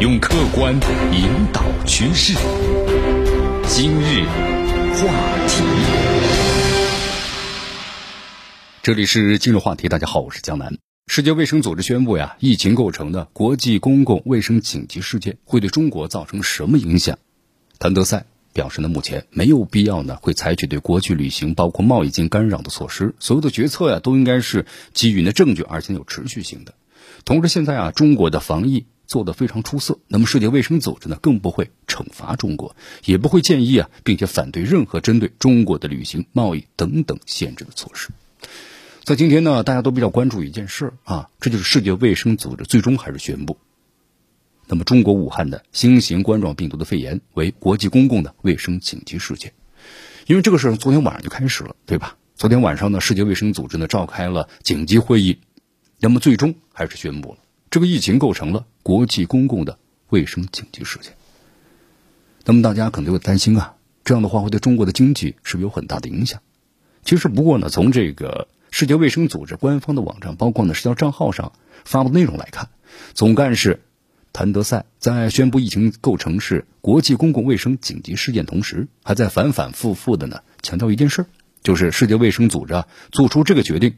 用客观引导趋势。今日话题，这里是今日话题。大家好，我是江南。世界卫生组织宣布呀，疫情构成的国际公共卫生紧急事件会对中国造成什么影响？谭德赛表示呢，目前没有必要呢，会采取对国际旅行包括贸易进干扰的措施。所有的决策呀，都应该是基于呢证据，而且有持续性的。同时，现在啊，中国的防疫做得非常出色，那么世界卫生组织呢，更不会惩罚中国，也不会建议啊，并且反对任何针对中国的旅行、贸易等等限制的措施。在今天呢，大家都比较关注一件事啊，这就是世界卫生组织最终还是宣布，那么中国武汉的新型冠状病毒的肺炎为国际公共的卫生紧急事件，因为这个事从昨天晚上就开始了，对吧？昨天晚上呢，世界卫生组织呢召开了紧急会议。那么最终还是宣布了，这个疫情构成了国际公共的卫生紧急事件。那么大家可能会担心啊，这样的话会对中国的经济是不是有很大的影响？其实不过呢，从这个世界卫生组织官方的网站，包括呢社交账号上发布内容来看，总干事谭德赛在宣布疫情构成是国际公共卫生紧急事件同时，还在反反复复的呢强调一件事，就是世界卫生组织啊做出这个决定。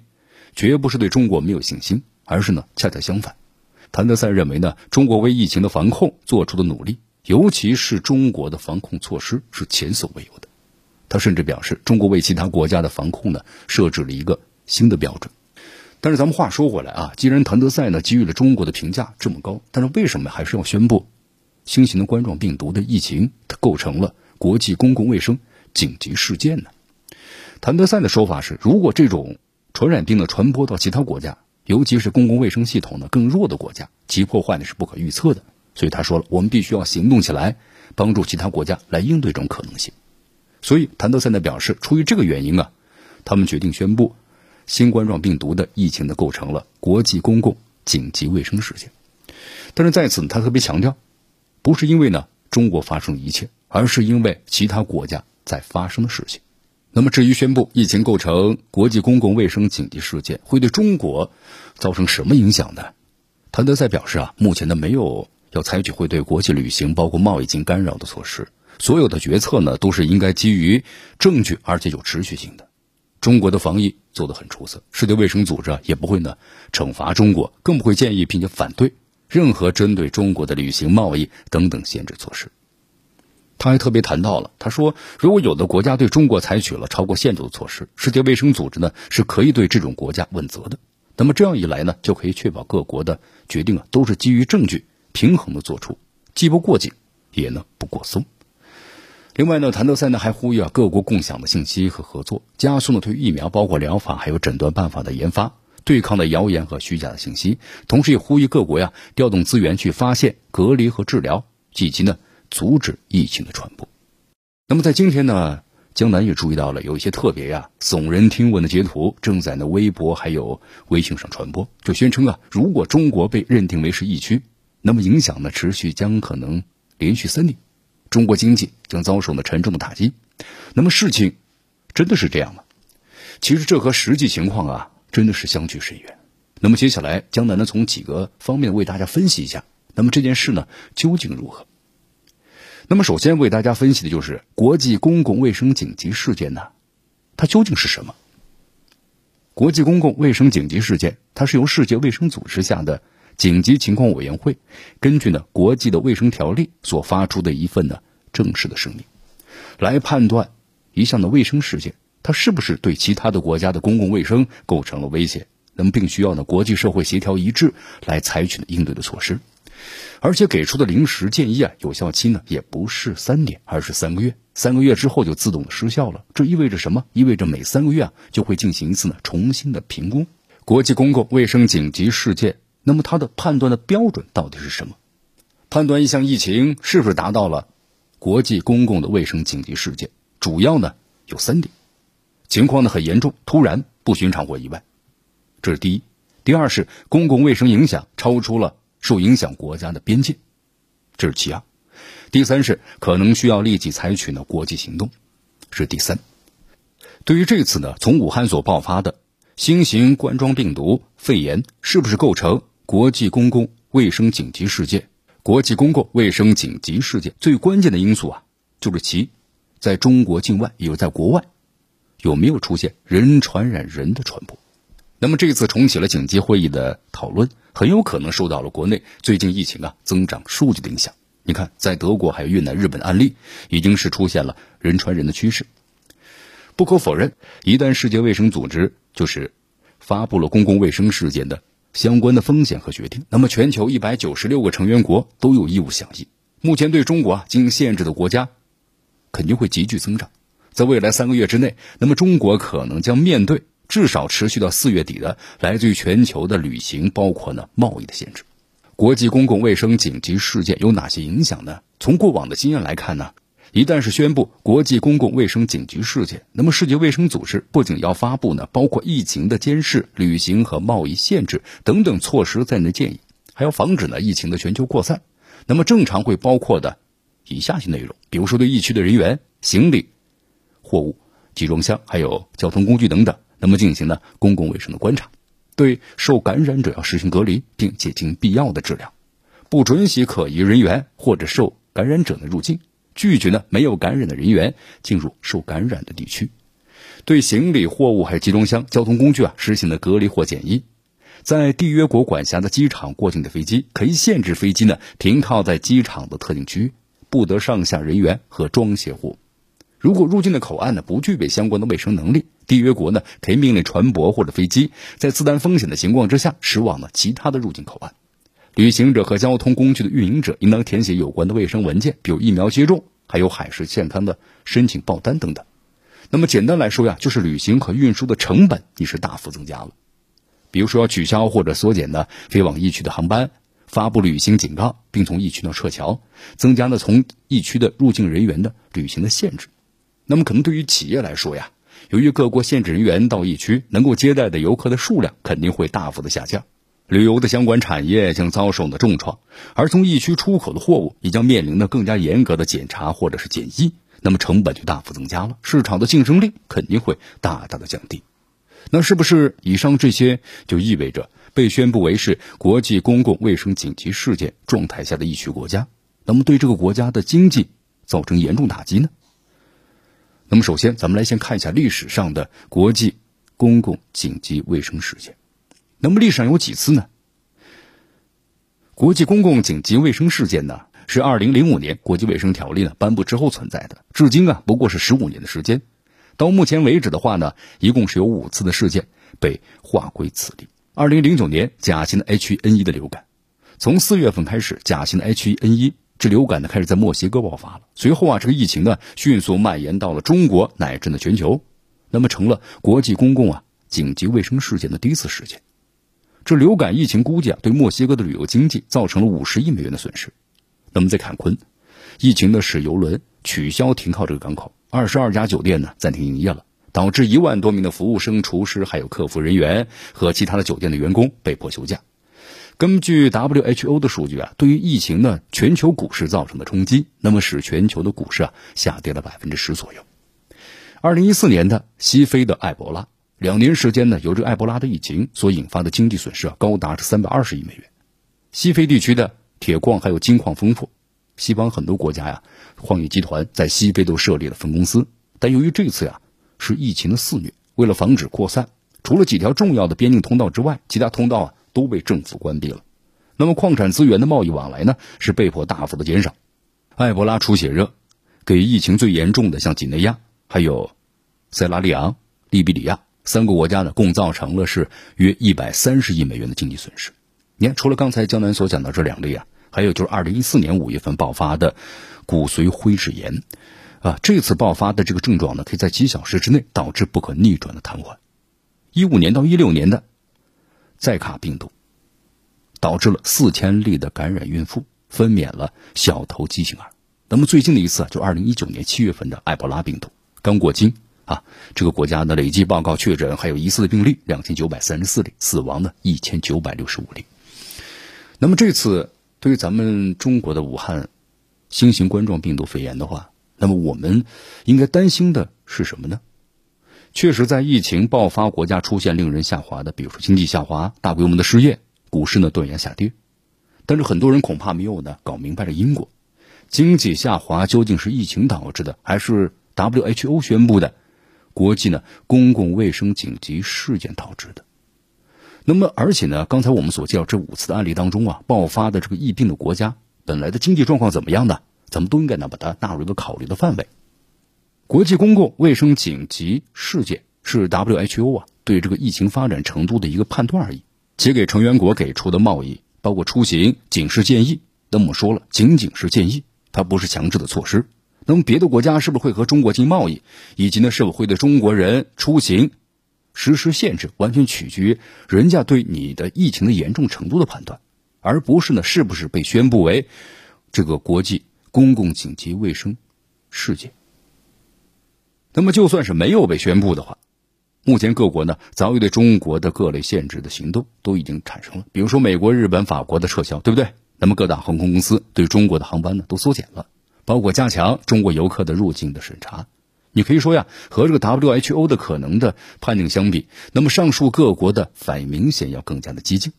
绝不是对中国没有信心，而是呢恰恰相反。谭德赛认为呢，中国为疫情的防控做出的努力，尤其是中国的防控措施是前所未有的。他甚至表示，中国为其他国家的防控呢设置了一个新的标准。但是咱们话说回来啊，既然谭德赛呢给予了中国的评价这么高，但是为什么还是要宣布新型的冠状病毒的疫情它构成了国际公共卫生紧急事件呢？谭德赛的说法是，如果这种传染病的传播到其他国家，尤其是公共卫生系统呢更弱的国家，其破坏呢是不可预测的。所以他说了，我们必须要行动起来，帮助其他国家来应对这种可能性。所以谭德赛呢表示，出于这个原因啊，他们决定宣布，新冠状病毒的疫情呢构成了国际公共紧急卫生事件。但是在此他特别强调，不是因为呢中国发生一切，而是因为其他国家在发生的事情。那么，至于宣布疫情构成国际公共卫生紧急事件会对中国造成什么影响呢？谭德赛表示啊，目前呢没有要采取会对国际旅行包括贸易进行干扰的措施，所有的决策呢都是应该基于证据而且有持续性的。中国的防疫做得很出色，世界卫生组织也不会呢惩罚中国，更不会建议并且反对任何针对中国的旅行、贸易等等限制措施。他还特别谈到了，他说，如果有的国家对中国采取了超过限度的措施，世界卫生组织呢是可以对这种国家问责的。那么这样一来呢，就可以确保各国的决定啊都是基于证据平衡的做出，既不过紧，也呢不过松。另外呢，谭德赛呢还呼吁啊各国共享的信息和合作，加速呢对疫苗、包括疗法还有诊断办法的研发，对抗的谣言和虚假的信息。同时也呼吁各国呀调动资源去发现、隔离和治疗，以及呢。阻止疫情的传播。那么在今天呢，江南也注意到了有一些特别呀耸人听闻的截图正在呢微博还有微信上传播，就宣称啊，如果中国被认定为是疫区，那么影响呢持续将可能连续三年，中国经济将遭受呢沉重的打击。那么事情真的是这样吗？其实这和实际情况啊真的是相距甚远。那么接下来江南呢从几个方面为大家分析一下，那么这件事呢究竟如何？那么，首先为大家分析的就是国际公共卫生紧急事件呢，它究竟是什么？国际公共卫生紧急事件，它是由世界卫生组织下的紧急情况委员会根据呢国际的卫生条例所发出的一份呢正式的声明，来判断一项的卫生事件它是不是对其他的国家的公共卫生构成了威胁，那么并需要呢国际社会协调一致来采取应对的措施。而且给出的临时建议啊，有效期呢也不是三年，而是三个月。三个月之后就自动失效了。这意味着什么？意味着每三个月啊就会进行一次呢重新的评估。国际公共卫生紧急事件，那么它的判断的标准到底是什么？判断一项疫情是不是达到了国际公共的卫生紧急事件，主要呢有三点：情况呢很严重、突然、不寻常或意外，这是第一；第二是公共卫生影响超出了。受影响国家的边界，这是其二；第三是可能需要立即采取呢国际行动，是第三。对于这次呢从武汉所爆发的新型冠状病毒肺炎是不是构成国际公共卫生紧急事件，国际公共卫生紧急事件最关键的因素啊，就是其在中国境外，也就在国外，有没有出现人传染人的传播。那么这次重启了紧急会议的讨论，很有可能受到了国内最近疫情啊增长数据的影响。你看，在德国还有越南、日本案例，已经是出现了人传人的趋势。不可否认，一旦世界卫生组织就是发布了公共卫生事件的相关的风险和决定，那么全球一百九十六个成员国都有义务响应。目前对中国啊进行限制的国家肯定会急剧增长，在未来三个月之内，那么中国可能将面对至少持续到四月底的来自于全球的旅行，包括呢贸易的限制。国际公共卫生紧急事件有哪些影响呢？从过往的经验来看呢？一旦是宣布国际公共卫生紧急事件，那么世界卫生组织不仅要发布呢包括疫情的监视、旅行和贸易限制等等措施在内的建议，还要防止呢疫情的全球扩散。那么正常会包括的以下些内容，比如说对疫区的人员、行李、货物、集装箱还有交通工具等等，那么进行呢公共卫生的观察，对受感染者要实行隔离，并进行必要的治疗，不准许可疑人员或者受感染者的入境。拒绝呢没有感染的人员进入受感染的地区，对行李、货物还有集装箱、交通工具啊实行了隔离或检疫。在缔约国管辖的机场过境的飞机，可以限制飞机呢停靠在机场的特定区域，不得上下人员和装卸货。如果入境的口岸呢不具备相关的卫生能力，缔约国呢可以命令船舶或者飞机在自担风险的情况之下驶往呢其他的入境口岸。旅行者和交通工具的运营者应当填写有关的卫生文件，比如疫苗接种，还有海事健康的申请报单等等。那么简单来说呀，就是旅行和运输的成本你是大幅增加了。比如说要取消或者缩减的飞往疫区的航班，发布旅行警告，并从疫区呢撤侨，增加了从疫区的入境人员的旅行的限制。那么可能对于企业来说呀，由于各国限制人员到疫区，能够接待的游客的数量肯定会大幅的下降。旅游的相关产业将遭受的重创，而从疫区出口的货物也将面临的更加严格的检查或者是检疫，那么成本就大幅增加了，市场的竞争力肯定会大大的降低。那是不是以上这些就意味着被宣布为是国际公共卫生紧急事件状态下的疫区国家，那么对这个国家的经济造成严重打击呢？那么首先，咱们来先看一下历史上的国际公共紧急卫生事件。那么历史上有几次呢？国际公共紧急卫生事件呢，是二零零五年国际卫生条例呢颁布之后存在的，至今啊不过是十五年的时间。到目前为止的话呢，一共是有五次的事件被划归此例。二零零九年甲型的 H1N1 的流感，从四月份开始，甲型的 H1N1 这流感呢开始在墨西哥爆发了，随后啊这个疫情呢迅速蔓延到了中国乃至呢全球，那么成了国际公共啊紧急卫生事件的第一次事件。这流感疫情估计啊，对墨西哥的旅游经济造成了五十亿美元的损失。那么在坎昆，疫情呢使游轮取消停靠这个港口，二十二家酒店呢暂停营业了，导致一万多名的服务生、厨师还有客服人员和其他的酒店的员工被迫休假。根据 WHO 的数据啊，对于疫情呢全球股市造成的冲击，那么使全球的股市啊下跌了百分之十左右。二零一四年的西非的埃博拉。两年时间呢，由这埃博拉的疫情所引发的经济损失啊，高达是三百二十亿美元。西非地区的铁矿还有金矿丰富，西方很多国家呀，矿业集团在西非都设立了分公司。但由于这次呀是疫情的肆虐，为了防止扩散，除了几条重要的边境通道之外，其他通道啊都被政府关闭了。那么矿产资源的贸易往来呢，是被迫大幅的减少。埃博拉出血热，给疫情最严重的像几内亚、还有塞拉利昂、利比里亚。三个国家呢，共造成了是约一百三十亿美元的经济损失。你看，除了刚才江南所讲的这两例啊，还有就是二零一四年五月份爆发的骨髓灰质炎，啊，这次爆发的这个症状呢，可以在几小时之内导致不可逆转的瘫痪。一五年到一六年的载卡病毒，导致了四千例的感染孕妇分娩了小头畸形儿。那么最近的一次就二零一九年七月份的埃博拉病毒刚过境。啊，这个国家的累计报告确诊还有疑似病例两千九百三十四例，死亡的一千九百六十五例。那么这次对于咱们中国的武汉新型冠状病毒肺炎的话，那么我们应该担心的是什么呢？确实，在疫情爆发国家出现令人下滑的，比如说经济下滑、大规模的失业、股市呢断崖下跌。但是很多人恐怕没有呢搞明白这因果，经济下滑究竟是疫情导致的，还是 WHO 宣布的国际呢公共卫生紧急事件导致的？那么，而且呢，刚才我们所介绍这五次的案例当中啊，爆发的这个疫病的国家本来的经济状况怎么样呢？咱们都应该呢把它纳入一个考虑的范围。国际公共卫生紧急事件是 WHO 啊对这个疫情发展程度的一个判断而已，且给成员国给出的贸易。包括出行警示建议，那么说了，仅仅是建议，它不是强制的措施。那么别的国家是不是会和中国进贸易，以及呢是否会对中国人出行实施限制，完全取决于人家对你的疫情的严重程度的判断，而不是呢是不是被宣布为这个国际公共紧急卫生事件。那么就算是没有被宣布的话。目前各国呢早已对中国的各类限制的行动都已经产生了，比如说美国、日本、法国的撤销，对不对？那么各大航空公司对中国的航班呢都缩减了，包括加强中国游客的入境的审查。你可以说呀，和这个 WHO 的可能的判定相比，那么上述各国的反应明显要更加的激进。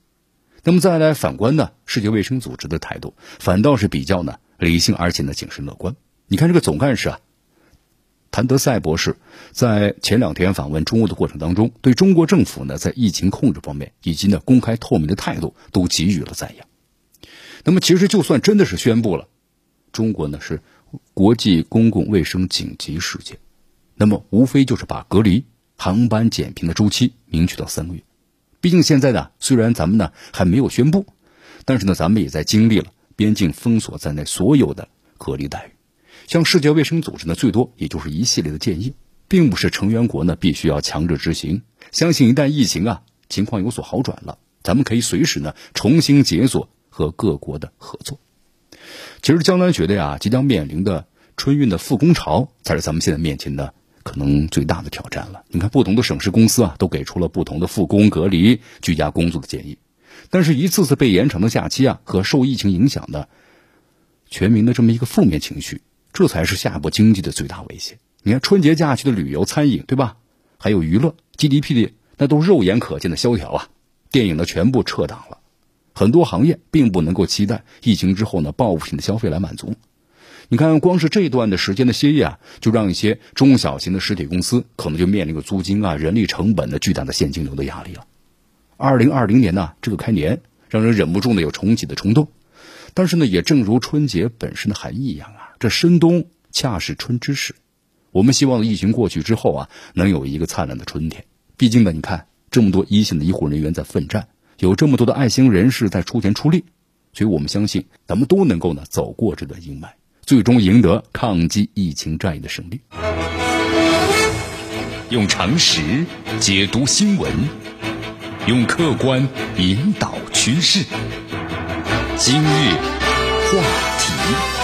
那么再来反观呢，世界卫生组织的态度反倒是比较呢理性，而且呢谨慎乐观。你看这个总干事啊。谭德赛博士在前两天访问中国的过程当中，对中国政府呢在疫情控制方面以及呢公开透明的态度都给予了赞扬。那么，其实就算真的是宣布了中国呢是国际公共卫生紧急事件，那么无非就是把隔离、航班减频的周期明确到三个月。毕竟现在呢，虽然咱们呢还没有宣布，但是呢，咱们也在经历了边境封锁在内所有的隔离待遇。向世界卫生组织呢，最多也就是一系列的建议，并不是成员国呢必须要强制执行。相信一旦疫情啊情况有所好转了，咱们可以随时呢重新解锁和各国的合作。其实江南觉得呀，即将面临的春运的复工潮，才是咱们现在面前的可能最大的挑战了。你看，不同的省市公司啊，都给出了不同的复工、隔离、居家工作的建议，但是一次次被延长的假期啊，和受疫情影响的全民的这么一个负面情绪。这才是下一步经济的最大威胁。你看春节假期的旅游、餐饮，对吧？还有娱乐，GDP 的那都肉眼可见的萧条啊！电影呢全部撤档了，很多行业并不能够期待疫情之后呢报复性的消费来满足。你看，光是这段的时间的歇业啊，就让一些中小型的实体公司可能就面临个租金啊、人力成本的巨大的现金流的压力了。二零二零年呢，这个开年让人忍不住呢有重启的冲动，但是呢，也正如春节本身的含义一样啊。这深冬恰是春之时，我们希望疫情过去之后啊，能有一个灿烂的春天。毕竟呢，你看这么多一线的医护人员在奋战，有这么多的爱心人士在出钱出力，所以我们相信咱们都能够呢走过这段阴霾，最终赢得抗击疫情战役的胜利。用常识解读新闻，用客观引导趋势。今日话题。